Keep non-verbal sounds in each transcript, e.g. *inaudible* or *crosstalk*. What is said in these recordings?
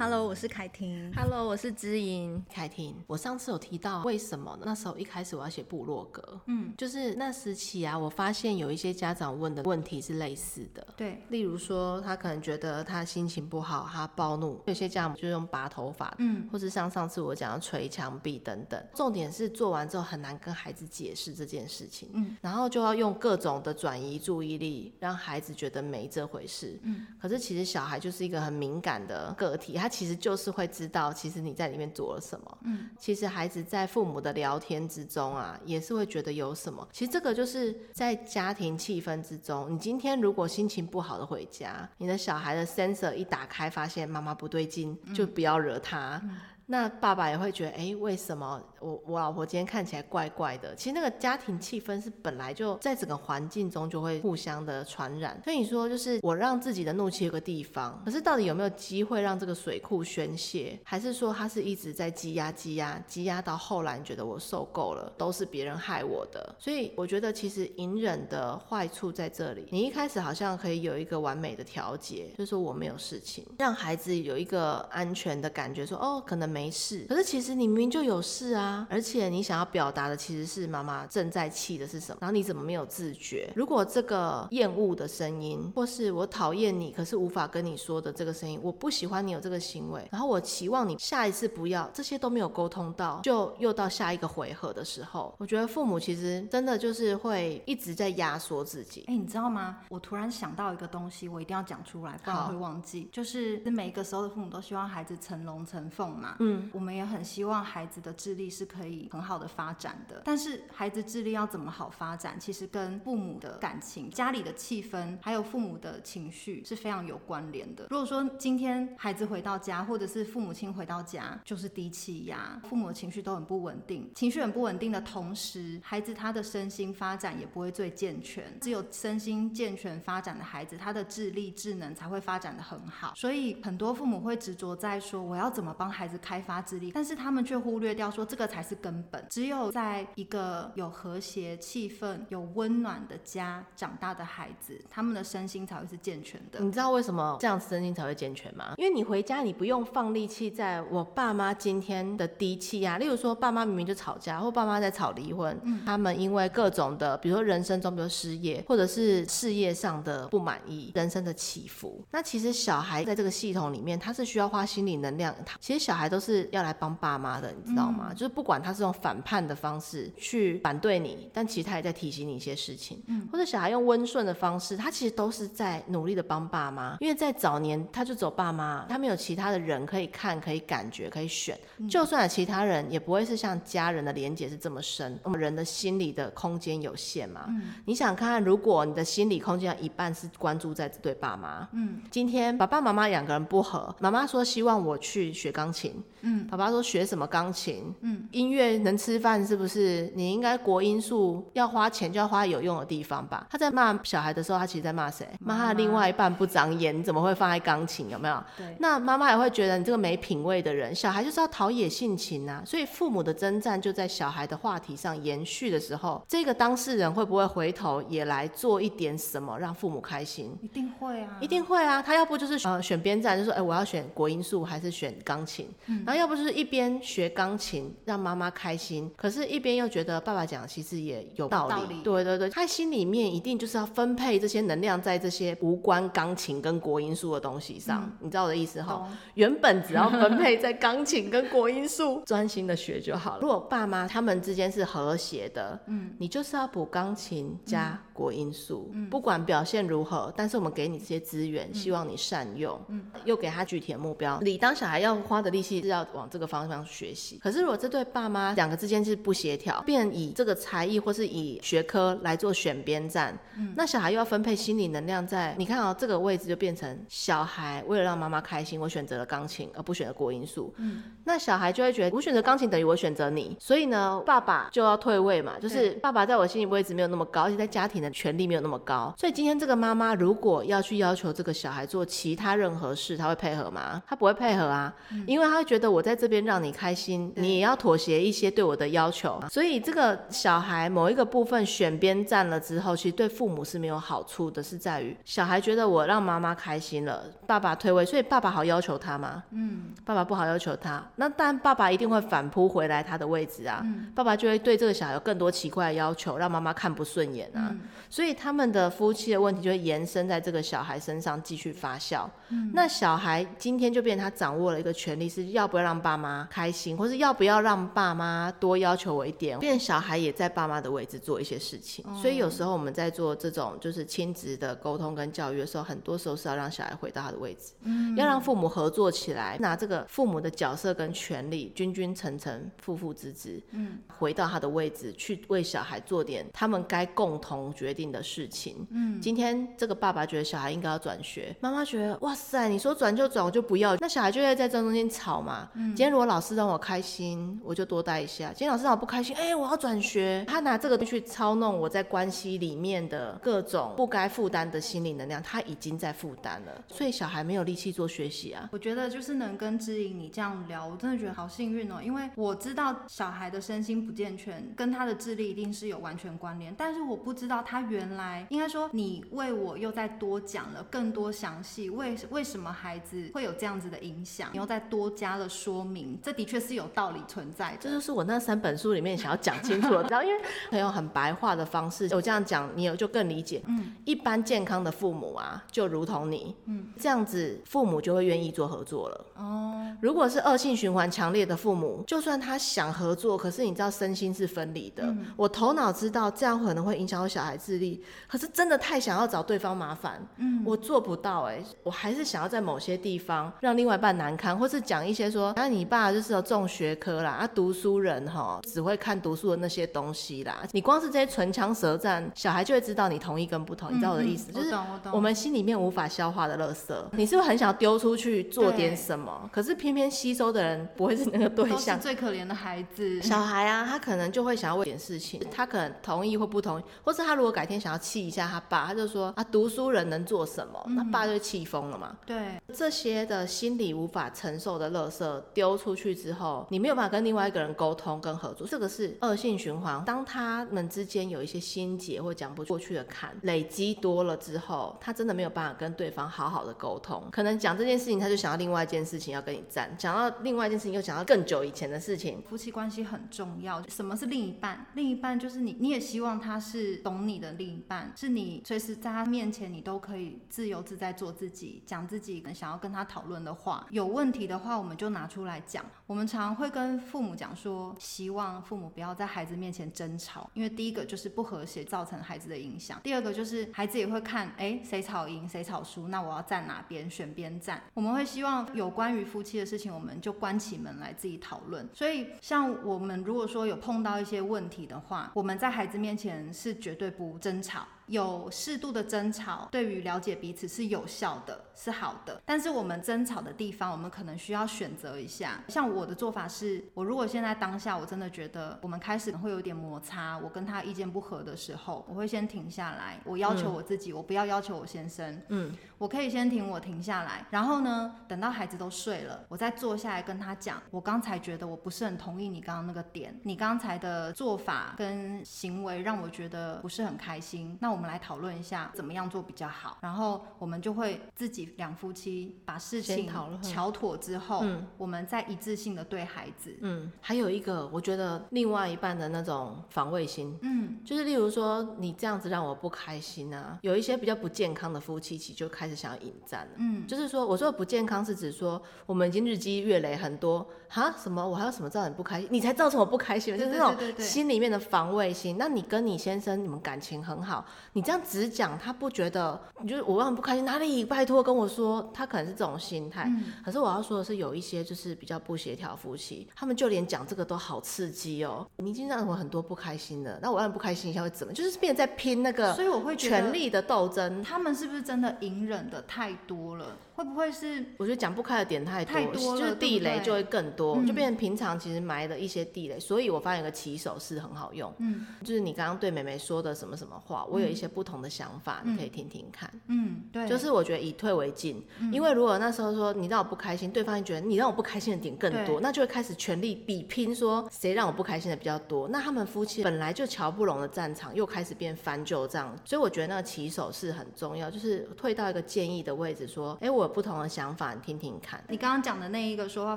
Hello，我是凯婷。Hello，我是知音。凯婷，我上次有提到为什么呢？那时候一开始我要写部落格，嗯，就是那时起啊，我发现有一些家长问的问题是类似的，对，例如说他可能觉得他心情不好，他暴怒，有些家长就用拔头发，嗯，或是像上次我讲的捶墙壁等等。重点是做完之后很难跟孩子解释这件事情，嗯，然后就要用各种的转移注意力，让孩子觉得没这回事，嗯，可是其实小孩就是一个很敏感的个体，他。其实就是会知道，其实你在里面做了什么。嗯，其实孩子在父母的聊天之中啊，也是会觉得有什么。其实这个就是在家庭气氛之中，你今天如果心情不好的回家，你的小孩的 sensor 一打开，发现妈妈不对劲，就不要惹他。嗯嗯那爸爸也会觉得，哎，为什么我我老婆今天看起来怪怪的？其实那个家庭气氛是本来就在整个环境中就会互相的传染。所以你说，就是我让自己的怒气有个地方，可是到底有没有机会让这个水库宣泄？还是说他是一直在积压、积压、积压到后来你觉得我受够了，都是别人害我的？所以我觉得其实隐忍的坏处在这里。你一开始好像可以有一个完美的调节，就是说我没有事情，让孩子有一个安全的感觉说，哦，可能。没事，可是其实你明明就有事啊，而且你想要表达的其实是妈妈正在气的是什么，然后你怎么没有自觉？如果这个厌恶的声音，或是我讨厌你，可是无法跟你说的这个声音，我不喜欢你有这个行为，然后我期望你下一次不要，这些都没有沟通到，就又到下一个回合的时候，我觉得父母其实真的就是会一直在压缩自己。哎，你知道吗？我突然想到一个东西，我一定要讲出来，不然会忘记。就是每一个时候的父母都希望孩子成龙成凤嘛。嗯。我们也很希望孩子的智力是可以很好的发展的，但是孩子智力要怎么好发展，其实跟父母的感情、家里的气氛，还有父母的情绪是非常有关联的。如果说今天孩子回到家，或者是父母亲回到家，就是低气压，父母的情绪都很不稳定，情绪很不稳定的同时，孩子他的身心发展也不会最健全。只有身心健全发展的孩子，他的智力、智能才会发展的很好。所以很多父母会执着在说，我要怎么帮孩子开。发智力，但是他们却忽略掉说这个才是根本。只有在一个有和谐气氛、有温暖的家长大的孩子，他们的身心才会是健全的。你知道为什么这样身心才会健全吗？因为你回家，你不用放力气在我爸妈今天的低气压。例如说，爸妈明明就吵架，或爸妈在吵离婚，嗯，他们因为各种的，比如说人生中，比如失业，或者是事业上的不满意，人生的起伏。那其实小孩在这个系统里面，他是需要花心理能量。他其实小孩都是。要来帮爸妈的，你知道吗？嗯、就是不管他是用反叛的方式去反对你，但其实他也在提醒你一些事情。嗯，或者小孩用温顺的方式，他其实都是在努力的帮爸妈。因为在早年，他就走爸妈，他没有其他的人可以看、可以感觉、可以选。嗯、就算有其他人，也不会是像家人的连结是这么深。我们人的心理的空间有限嘛。嗯，你想看看，如果你的心理空间有一半是关注在这对爸妈，嗯，今天爸爸妈妈两个人不和，妈妈说希望我去学钢琴。嗯，爸爸说学什么钢琴？嗯，音乐能吃饭是不是？你应该国音数要花钱就要花有用的地方吧？他在骂小孩的时候，他其实在骂谁？骂他的另外一半不长眼，你怎么会放在钢琴？有没有？对。那妈妈也会觉得你这个没品味的人。小孩就是要陶冶性情啊，所以父母的征战就在小孩的话题上延续的时候，这个当事人会不会回头也来做一点什么让父母开心？一定会啊，一定会啊。他要不就是呃选边站，就说哎我要选国音数还是选钢琴？嗯。然后要不就是一边学钢琴让妈妈开心，可是一边又觉得爸爸讲其实也有道理。道理。对对对，他心里面一定就是要分配这些能量在这些无关钢琴跟国音数的东西上，嗯、你知道我的意思哈？原本只要分配在钢琴跟国音数，专心的学就好了。如果爸妈他们之间是和谐的，嗯，你就是要补钢琴加国音数，嗯、不管表现如何，但是我们给你这些资源，希望你善用，嗯，又给他具体的目标。你当小孩要花的力气是要。往这个方向学习，可是如果这对爸妈两个之间是不协调，便以这个才艺或是以学科来做选边站，嗯，那小孩又要分配心理能量在，你看哦，这个位置就变成小孩为了让妈妈开心，我选择了钢琴而不选择国音数，嗯，那小孩就会觉得我选择钢琴等于我选择你，所以呢，爸爸就要退位嘛，就是爸爸在我心里位置没有那么高，而且在家庭的权利没有那么高，所以今天这个妈妈如果要去要求这个小孩做其他任何事，他会配合吗？他不会配合啊，因为他会觉得。得我在这边让你开心，你也要妥协一些对我的要求。所以这个小孩某一个部分选边站了之后，其实对父母是没有好处的，是在于小孩觉得我让妈妈开心了，爸爸退位，所以爸爸好要求他吗？嗯，爸爸不好要求他，那但爸爸一定会反扑回来他的位置啊，嗯、爸爸就会对这个小孩有更多奇怪的要求，让妈妈看不顺眼啊，嗯、所以他们的夫妻的问题就会延伸在这个小孩身上继续发酵。嗯、那小孩今天就变成他掌握了一个权利，是要不要让爸妈开心，或是要不要让爸妈多要求我一点，变小孩也在爸妈的位置做一些事情。嗯、所以有时候我们在做这种就是亲子的沟通跟教育的时候，很多时候是要让小孩回到他的位置，嗯、要让父母合作起来，拿这个父母的角色跟权利君君臣臣、父父子子，嗯，回到他的位置去为小孩做点他们该共同决定的事情。嗯，今天这个爸爸觉得小孩应该要转学，妈妈觉得哇塞，你说转就转，我就不要，那小孩就会在正中间吵嘛。嗯，今天如果老师让我开心，我就多待一下；今天老师让我不开心，哎、欸，我要转学。他拿这个去操弄我在关系里面的各种不该负担的心理能量，他已经在负担了，所以小孩没有力气做学习啊。我觉得就是能跟知莹你这样聊，我真的觉得好幸运哦，因为我知道小孩的身心不健全跟他的智力一定是有完全关联，但是我不知道他原来应该说你为我又再多讲了更多详细，为为什么孩子会有这样子的影响，你又再多加了说明，这的确是有道理存在的。这就是我那三本书里面想要讲清楚的，*laughs* 然后因为朋友很白话的方式，我这样讲你有就更理解。嗯，一般健康的父母啊，就如同你，嗯，这样子父母就会愿意做合作了。哦，如果是恶性循环强烈的父母，就算他想合作，可是你知道身心是分离的。嗯，我头脑知道这样可能会影响到小孩智力，可是真的太想要找对方麻烦，嗯，我做不到哎、欸，我还是想要在某些地方让另外一半难堪，或是讲一些说，那、啊、你爸就是有重学科啦，啊，读书人哈，只会看读书的那些东西啦。你光是这些唇枪舌战，小孩就会知道你同意跟不同你知道我的意思？嗯、就是我们心里面无法消化的垃圾，你是不是很想丢出去做点什么？可是偏偏吸收的人不会是那个对象，最可怜的孩子，小孩啊，他可能就会想要为点事情，他可能同意或不同意，或是他如果改天想要气一下他爸，他就说啊，读书人能做什么？那、嗯、爸就气疯了嘛。对，这些的心理无法承受的垃圾丢出去之后，你没有办法跟另外一个人沟通跟合作，这个是恶性循环。当他们之间有一些心结或讲不过去的坎累积多了之后，他真的没有办法跟对方好好的沟通，可能讲这件事情他就想到另外一件事情要跟你战，讲到另外一件事情又讲到更久以前的事情。夫妻关系很重要，什么是另一半？另一半就是你，你也希望他是懂你的另一半，是你随时在他面前你都可以自由自在做自己，讲自己想要跟他讨论的话。有问题的话，我们就拿拿出来讲。我们常常会跟父母讲说，希望父母不要在孩子面前争吵，因为第一个就是不和谐，造成孩子的影响；第二个就是孩子也会看，哎，谁吵赢，谁吵输，那我要站哪边，选边站。我们会希望有关于夫妻的事情，我们就关起门来自己讨论。所以，像我们如果说有碰到一些问题的话，我们在孩子面前是绝对不争吵。有适度的争吵，对于了解彼此是有效的，是好的。但是我们争吵的地方，我们可能需要选择一下。像我的做法是，我如果现在当下我真的觉得我们开始会有点摩擦，我跟他意见不合的时候，我会先停下来，我要求我自己，嗯、我不要要求我先生。嗯，我可以先停，我停下来，然后呢，等到孩子都睡了，我再坐下来跟他讲，我刚才觉得我不是很同意你刚刚那个点，你刚才的做法跟行为让我觉得不是很开心。那我。我们来讨论一下怎么样做比较好，然后我们就会自己两夫妻把事情巧妥之后，嗯，我们再一致性的对孩子，嗯，还有一个我觉得另外一半的那种防卫心，嗯，就是例如说你这样子让我不开心啊，有一些比较不健康的夫妻其实就开始想要引战了，嗯，就是说我说的不健康是指说我们已经日积月累很多，哈，什么？我还有什么造成你不开心，你才造成我不开心，就是那种心里面的防卫心。那你跟你先生你们感情很好。你这样只讲，他不觉得，你就是我让不开心，哪里？拜托跟我说，他可能是这种心态。嗯、可是我要说的是，有一些就是比较不协调夫妻，他们就连讲这个都好刺激哦。你已经让我很多不开心了，那我让你不开心一下会怎么？就是变成在拼那个，所以我会权力的斗争。他们是不是真的隐忍的太多了？会不会是？我觉得讲不开的点太多，太多了，就是地雷就会更多，对对，就变成平常其实埋了一些地雷。嗯、所以我发现有个起手式很好用，嗯，就是你刚刚对美美说的什么什么话，我有一些。些不同的想法，你可以听听看。嗯，对，就是我觉得以退为进，因为如果那时候说你让我不开心，对方觉得你让我不开心的点更多，那就会开始全力比拼，说谁让我不开心的比较多。那他们夫妻本来就瞧不拢的战场，又开始变翻旧账。所以我觉得那个起手是很重要，就是退到一个建议的位置，说，哎，我有不同的想法，你听听看。你刚刚讲的那一个说话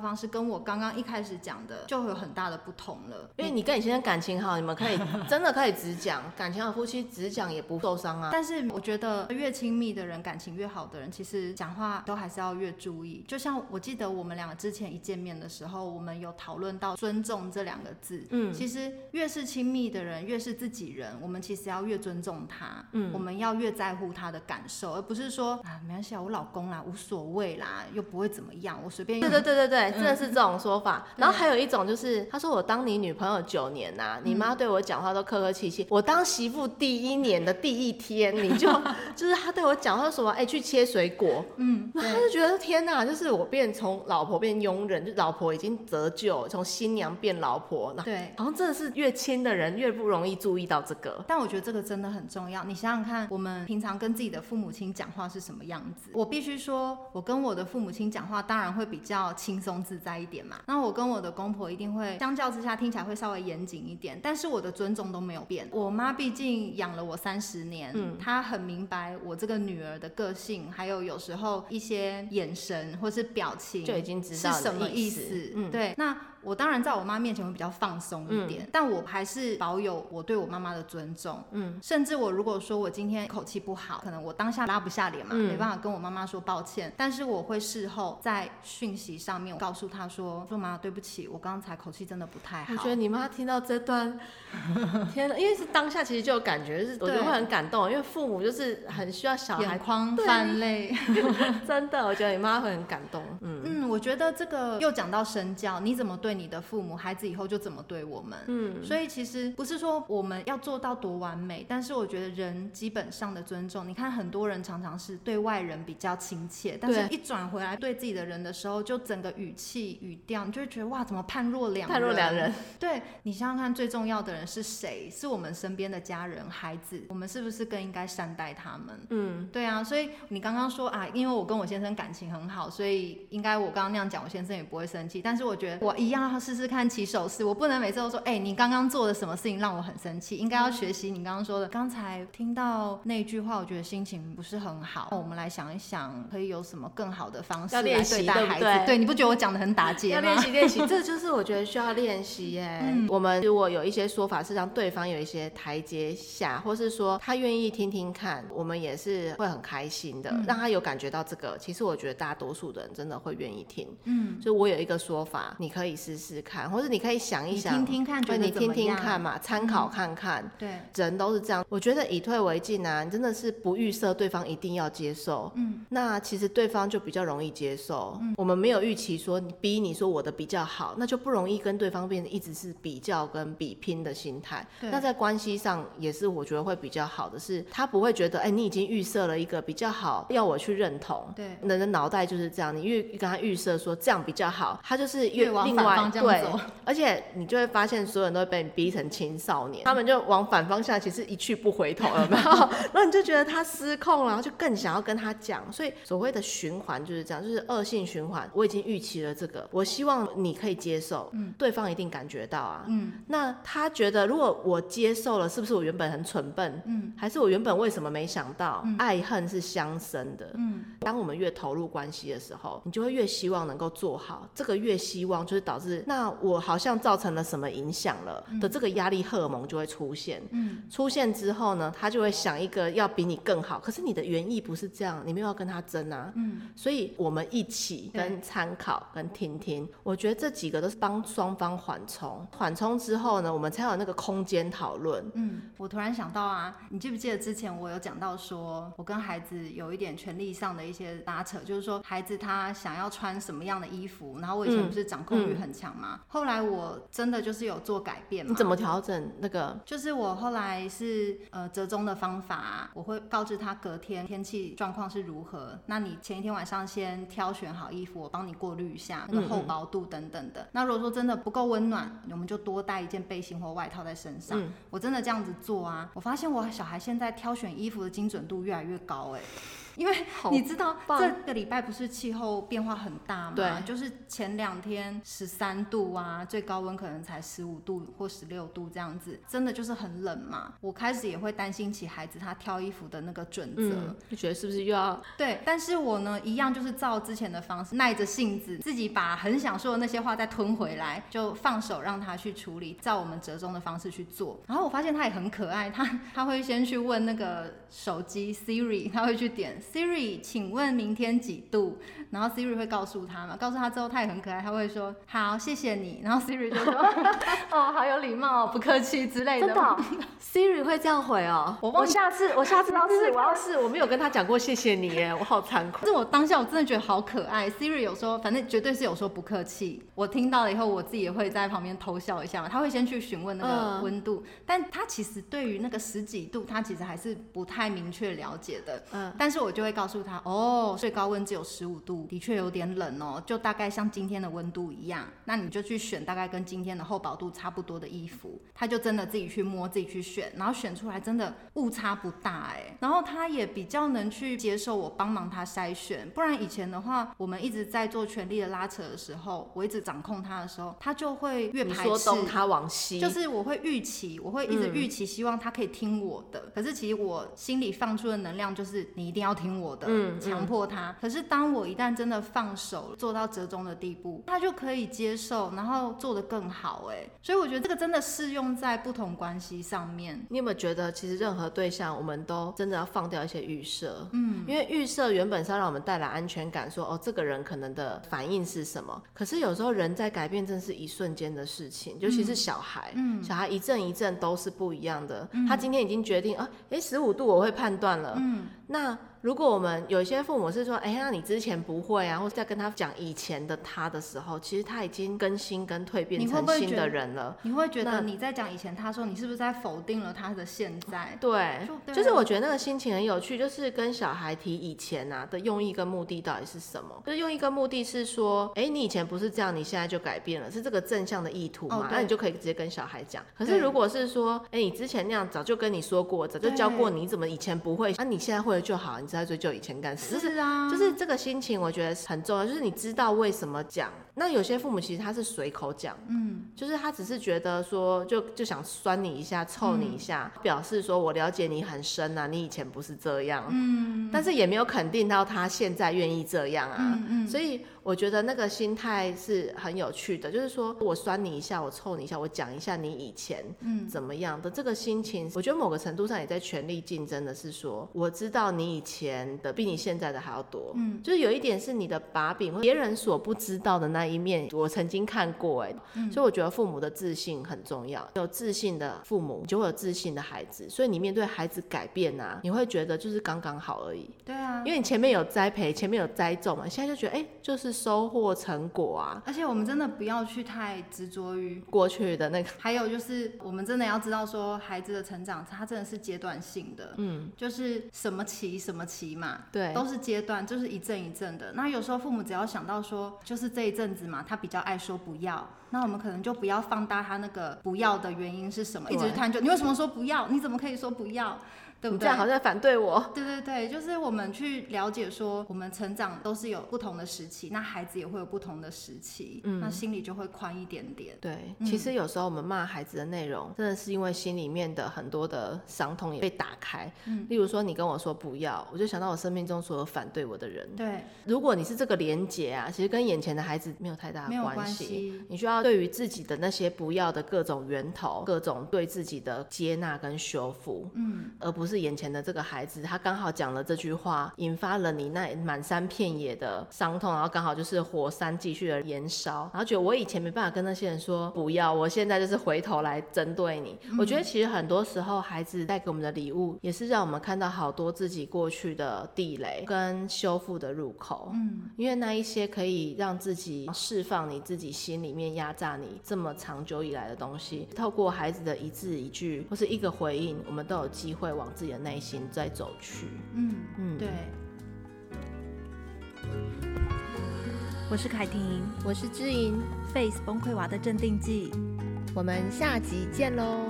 方式，跟我刚刚一开始讲的就会有很大的不同了。因为你跟你先生感情好，你们可以 *laughs* 真的可以直讲，感情好夫妻直讲也不受伤啊。但是我觉得越亲密的人，感情越好的人，其实讲话都还是要越注意。就像我记得我们两个之前一见面的时候，我们有讨论到尊重这两个字。嗯，其实越是亲密的人，越是自己人，我们其实要越尊重他。嗯，我们要越在乎他的感受，而不是说啊，没关系啊，我老公啦，无所谓啦，又不会怎么样，我随便。对对对对对，真的是这种说法。嗯，然后还有一种就是，他说我当你女朋友九年呐，啊，你妈对我讲话都客客气气，我当媳妇第一年的第一天，你就 *laughs* 就是他对我讲说什么，哎，欸，去切水果，嗯，那他就觉得天哪，就是我变从老婆变佣人，就老婆已经折旧，从新娘变老婆，对，好像真的是越亲的人越不容易注意到这个。但我觉得这个真的很重要，你想想看，我们平常跟自己的父母亲讲话是什么样子？我必须说，我跟我的父母亲讲话，当然会比较轻松自在一点嘛。那我跟我的公婆一定会相较之下听起来会稍微严谨一点，但是我的尊重都没有变。我妈毕竟养了我三十年，嗯，他很明白我这个女儿的个性，还有有时候一些眼神或是表情就已经知道是什么意思。嗯，对，那。我当然在我妈面前会比较放松一点，嗯，但我还是保有我对我妈妈的尊重。嗯，甚至我如果说我今天口气不好，可能我当下拉不下脸嘛，嗯，没办法跟我妈妈说抱歉，但是我会事后在讯息上面告诉她说：“说妈妈对不起，我刚才口气真的不太好。”我觉得你妈听到这段，*laughs* 天哪，因为是当下其实就有感觉，就是我觉得会很感动，因为父母就是很需要小孩眼眶泛泪，*laughs* 真的，我觉得你妈会很感动。嗯嗯，我觉得这个又讲到身教，你怎么对你的父母，孩子以后就怎么对我们。嗯，所以其实不是说我们要做到多完美，但是我觉得人基本上的尊重，你看很多人常常是对外人比较亲切，但是一转回来对自己的人的时候，就整个语气语调，你就会觉得哇，怎么判若两判若两人？*laughs* 对，你想想看，最重要的人是谁？是我们身边的家人、孩子，我们是不是更应该善待他们？嗯，对啊。所以你刚刚说啊，因为我跟我先生感情很好，所以应该我刚刚那样讲，我先生也不会生气。但是我觉得我一样要试试。看起手势，我不能每次都说，哎、欸，你刚刚做的什么事情让我很生气？应该要学习你刚刚说的。刚才听到那句话，我觉得心情不是很好。我们来想一想，可以有什么更好的方式来对待孩子？对，对，对，你不觉得我讲的很打结吗？要练习练习，*laughs* 这就是我觉得需要练习耶。嗯、*laughs* 我们如果有一些说法是让对方有一些台阶下，或是说他愿意听听看，我们也是会很开心的，嗯、让他有感觉到这个。其实我觉得大多数的人真的会愿意听。嗯，所以我有一个说法，你可以试试看。或者你可以想一想，听听看，对，你听听看嘛，参考看看。嗯、对，人都是这样。我觉得以退为进啊，你真的是不预设对方一定要接受。嗯，那其实对方就比较容易接受。嗯，我们没有预期说你逼你说我的比较好，那就不容易跟对方变得一直是比较跟比拼的心态。对，那在关系上也是我觉得会比较好的是，他不会觉得哎、欸，你已经预设了一个比较好，要我去认同。对，人的脑袋就是这样，你越跟他预设说这样比较好，他就是越，越往反方向走。对。而且你就会发现，所有人都会被你逼成青少年，他们就往反方向，其实一去不回头了？*laughs* 然后你就觉得他失控了，然后就更想要跟他讲。所以所谓的循环就是这样，就是恶性循环。我已经预期了这个，我希望你可以接受，嗯，对方一定感觉到啊，嗯，那他觉得如果我接受了，是不是我原本很蠢笨，嗯，还是我原本为什么没想到？嗯，爱恨是相生的，嗯，当我们越投入关系的时候，你就会越希望能够做好，这个越希望就是导致那我。好像造成了什么影响了的这个压力荷尔蒙就会出现，嗯，出现之后呢，他就会想一个要比你更好，可是你的原意不是这样，你没有要跟他争啊，嗯，所以我们一起跟参考跟听听，我觉得这几个都是帮双方缓冲，缓冲之后呢，我们才有那个空间讨论。嗯，我突然想到啊，你记不记得之前我有讲到说，我跟孩子有一点权利上的一些拉扯，就是说孩子他想要穿穿什么样的衣服，然后我以前不是掌控欲很强吗？嗯嗯、后来我真的就是有做改变嘛。你怎么调整那个？就是我后来是呃折中的方法，我会告知他隔天天气状况是如何。那你前一天晚上先挑选好衣服，我帮你过滤一下那个厚薄度等等的。那如果说真的不够温暖，我们就多带一件背心或外套在身上。嗯、我真的这样子做啊，我发现我小孩现在挑选衣服的精准度越来越高哎、欸。因为你知道这个礼拜不是气候变化很大吗？对，就是前两天十三度啊，最高温可能才十五度或十六度这样子，真的就是很冷嘛。我开始也会担心起孩子他挑衣服的那个准则，就觉得是不是又要对？但是我呢，一样就是照之前的方式，耐着性子，自己把很想说的那些话再吞回来，就放手让他去处理，照我们折中的方式去做。然后我发现他也很可爱，他他会先去问那个手机 Siri，他会去点。Siri，请问明天几度？然后 Siri 会告诉他嘛？告诉他之后，他也很可爱，他会说好，谢谢你。然后 Siri 就说 *laughs* 哦，好有礼貌，不客气之类的。真的哦，*laughs* Siri 会这样回哦。我我下次我下次要试，我要试。我没有跟他讲过谢谢你耶，*laughs* 我好惭愧。是我当下我真的觉得好可爱。Siri 有时候反正绝对是有说不客气。我听到了以后，我自己也会在旁边偷笑一下嘛。他会先去询问那个温度，嗯、但他其实对于那个十几度，他其实还是不太明确了解的。嗯，但是我就会告诉他，哦，最高温只有十五度，的确有点冷哦，就大概像今天的温度一样。那你就去选大概跟今天的厚薄度差不多的衣服。他就真的自己去摸，自己去选，然后选出来真的误差不大哎。然后他也比较能去接受我帮忙他筛选，不然以前的话，我们一直在做权力的拉扯的时候，我一直掌控他的时候，他就会越排斥。说东他往西，就是我会预期，我会一直预期，希望他可以听我的。嗯、可是其实我心里放出的能量就是你一定要听我的，嗯，强迫他。可是当我一旦真的放手做到折中的地步，他就可以接受，然后做得更好哎。所以我觉得这个真的适用在不同关系上面。你有没有觉得，其实任何对象，我们都真的要放掉一些预设，嗯，因为预设原本是要让我们带来安全感，说哦，这个人可能的反应是什么？可是有时候人在改变，真是一瞬间的事情，尤其是小孩，嗯，小孩一阵一阵都是不一样的。嗯、他今天已经决定啊，哎，十五度我会判断了，嗯，那。如果我们有一些父母是说，哎、欸，那你之前不会啊，或者在跟他讲以前的他的时候，其实他已经更新跟蜕变成新的人了。你会觉得你在讲以前他说，你是不是在否定了他的现在？对，就，就是我觉得那个心情很有趣，就是跟小孩提以前啊的用意跟目的到底是什么？就是用意跟目的是说，哎、欸，你以前不是这样，你现在就改变了，是这个正向的意图嘛？那、哦、你就可以直接跟小孩讲。可是如果是说，哎、欸，你之前那样早就跟你说过，早就教过你，你怎么以前不会？那、啊、你现在会了就好，你在追究以前干。是啊，就是这个心情，我觉得很重要。就是你知道为什么讲。那有些父母其实他是随口讲，嗯，就是他只是觉得说，就就想酸你一下，臭你一下，嗯、表示说我了解你很深啊，你以前不是这样，嗯，但是也没有肯定到他现在愿意这样啊，嗯，嗯，所以我觉得那个心态是很有趣的，就是说我酸你一下，我臭你一下，我讲一下你以前嗯。怎么样的这个心情，我觉得某个程度上也在权力竞争的是说，我知道你以前的比你现在的还要多，嗯，就是有一点是你的把柄，别人所不知道的那。一面我曾经看过哎，嗯、所以我觉得父母的自信很重要。有自信的父母，就会有自信的孩子。所以你面对孩子改变啊，你会觉得就是刚刚好而已。因为你前面有栽培，前面有栽种嘛，现在就觉得哎、欸，就是收获成果啊。而且我们真的不要去太执着于过去的那个。还有就是，我们真的要知道说，孩子的成长，他真的是阶段性的。嗯，就是什么期什么期嘛，对，都是阶段，就是一阵一阵的。那有时候父母只要想到说，就是这一阵。子嘛，他比较爱说不要，那我们可能就不要放大他那个不要的原因是什么，一直探究你为什么说不要，你怎么可以说不要？对不对？这样好像反对我。对对对，就是我们去了解说，我们成长都是有不同的时期，那孩子也会有不同的时期，嗯，那心里就会宽一点点。对，嗯、其实有时候我们骂孩子的内容，真的是因为心里面的很多的伤痛也被打开。嗯，例如说你跟我说不要，我就想到我生命中所有反对我的人。对，如果你是这个连结啊，其实跟眼前的孩子没有太大的关系。你需要对于自己的那些不要的各种源头，各种对自己的接纳跟修复。嗯，而不是。是眼前的这个孩子，他刚好讲了这句话，引发了你那满山遍野的伤痛，然后刚好就是火山继续的燃烧，然后觉得我以前没办法跟那些人说不要，我现在就是回头来针对你。嗯、我觉得其实很多时候孩子带给我们的礼物，也是让我们看到好多自己过去的地雷跟修复的入口。嗯，因为那一些可以让自己释放你自己心里面压榨你这么长久以来的东西，透过孩子的一字一句或是一个回应，我们都有机会往自己的内心再走去。嗯嗯，对。我是凯婷，我是知音，Face 崩溃娃的镇定剂，我们下集见喽。